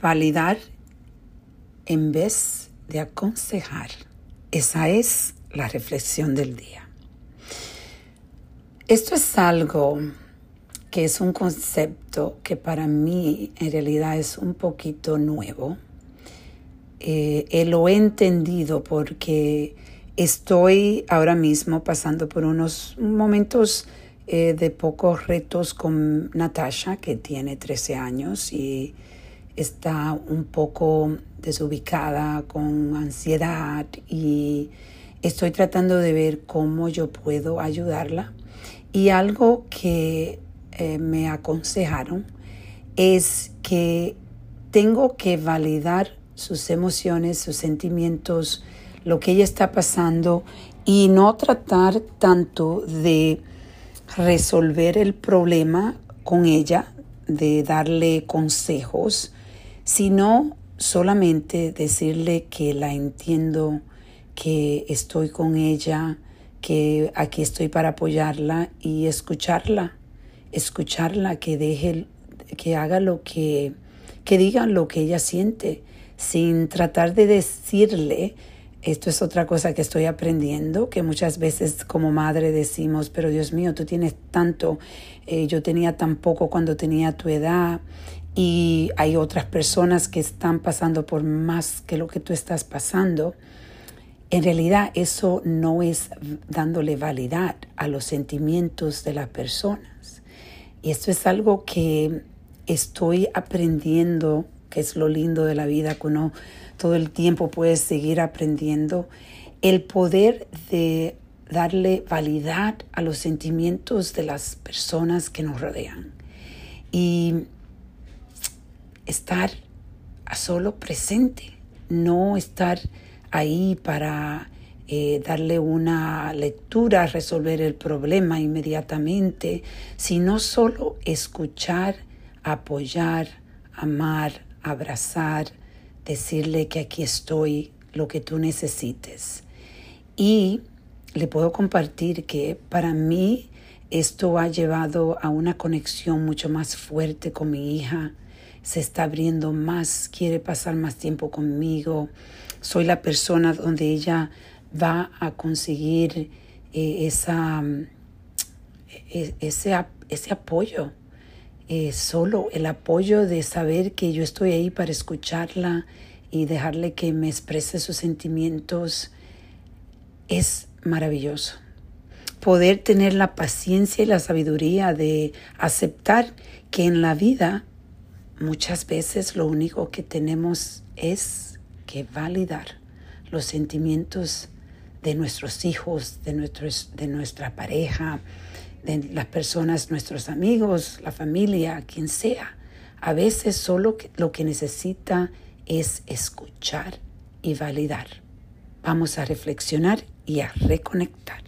validar en vez de aconsejar. Esa es la reflexión del día. Esto es algo que es un concepto que para mí en realidad es un poquito nuevo. Eh, lo he entendido porque estoy ahora mismo pasando por unos momentos eh, de pocos retos con Natasha, que tiene 13 años y está un poco desubicada con ansiedad y estoy tratando de ver cómo yo puedo ayudarla. Y algo que eh, me aconsejaron es que tengo que validar sus emociones, sus sentimientos, lo que ella está pasando y no tratar tanto de resolver el problema con ella, de darle consejos, sino solamente decirle que la entiendo, que estoy con ella, que aquí estoy para apoyarla y escucharla, escucharla, que deje, que haga lo que, que diga lo que ella siente, sin tratar de decirle esto es otra cosa que estoy aprendiendo, que muchas veces como madre decimos, pero Dios mío, tú tienes tanto, eh, yo tenía tan poco cuando tenía tu edad y hay otras personas que están pasando por más que lo que tú estás pasando. En realidad eso no es dándole validad a los sentimientos de las personas. Y esto es algo que estoy aprendiendo, que es lo lindo de la vida, que uno todo el tiempo puedes seguir aprendiendo, el poder de darle validad a los sentimientos de las personas que nos rodean y estar solo presente, no estar ahí para eh, darle una lectura, resolver el problema inmediatamente, sino solo escuchar, apoyar, amar, abrazar, decirle que aquí estoy, lo que tú necesites. Y le puedo compartir que para mí esto ha llevado a una conexión mucho más fuerte con mi hija. Se está abriendo más, quiere pasar más tiempo conmigo. Soy la persona donde ella va a conseguir eh, esa, e, ese, ese apoyo. Eh, solo el apoyo de saber que yo estoy ahí para escucharla y dejarle que me exprese sus sentimientos es maravilloso. Poder tener la paciencia y la sabiduría de aceptar que en la vida muchas veces lo único que tenemos es que validar los sentimientos de nuestros hijos, de, nuestros, de nuestra pareja, de las personas, nuestros amigos, la familia, quien sea. A veces solo lo que necesita es escuchar y validar. Vamos a reflexionar y a reconectar.